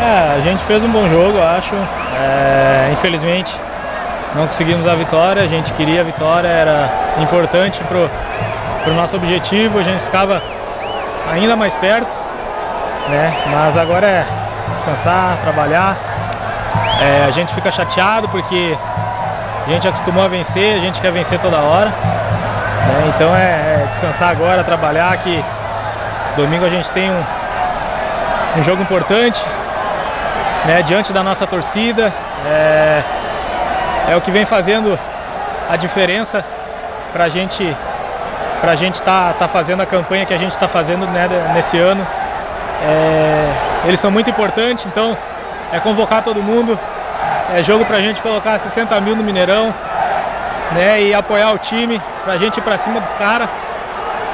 É, a gente fez um bom jogo, acho. É, infelizmente não conseguimos a vitória, a gente queria a vitória, era importante pro, pro nosso objetivo, a gente ficava ainda mais perto, né? Mas agora é descansar, trabalhar. É, a gente fica chateado porque a gente acostumou a vencer, a gente quer vencer toda hora. Né? Então é, descansar agora, trabalhar que domingo a gente tem um, um jogo importante né, diante da nossa torcida. É, é o que vem fazendo a diferença para a gente para a gente estar tá, tá fazendo a campanha que a gente está fazendo né, nesse ano. É, eles são muito importantes, então é convocar todo mundo. É jogo para a gente colocar 60 mil no Mineirão né, e apoiar o time, para a gente ir para cima dos caras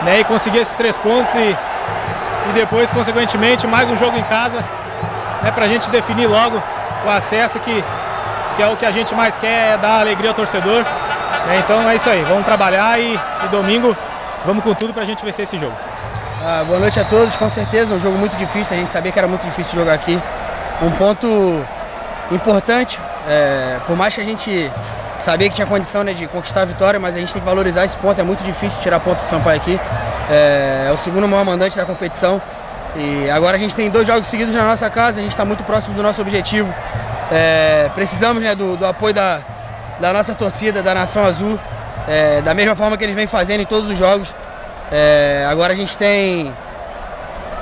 né, e conseguir esses três pontos e, e depois, consequentemente, mais um jogo em casa né, para a gente definir logo o acesso que, que é o que a gente mais quer, é dar alegria ao torcedor. Né, então é isso aí, vamos trabalhar e, e domingo vamos com tudo para a gente vencer esse jogo. Ah, boa noite a todos, com certeza um jogo muito difícil, a gente sabia que era muito difícil jogar aqui. Um ponto importante, é, por mais que a gente sabia que tinha condição né, de conquistar a vitória, mas a gente tem que valorizar esse ponto, é muito difícil tirar ponto do Sampaio aqui. É, é o segundo maior mandante da competição e agora a gente tem dois jogos seguidos na nossa casa, a gente está muito próximo do nosso objetivo. É, precisamos né, do, do, apoio da, da nossa torcida, da Nação Azul, é, da mesma forma que eles vêm fazendo em todos os jogos. É, agora a gente tem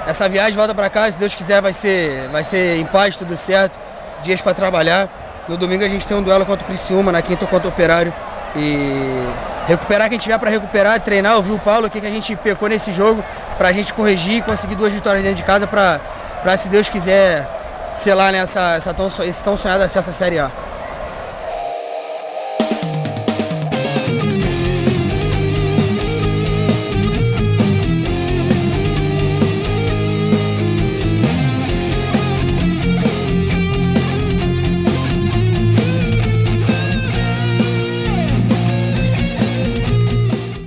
essa viagem volta para casa, se Deus quiser vai ser, vai ser em paz, tudo certo, dias para trabalhar. No domingo a gente tem um duelo contra o Criciúma, na quinta contra o Operário. E recuperar quem tiver para recuperar, treinar, ouvir o Paulo, o que, que a gente pecou nesse jogo, para a gente corrigir e conseguir duas vitórias dentro de casa para, se Deus quiser, selar nessa, essa tão, esse tão sonhado acesso à Série A.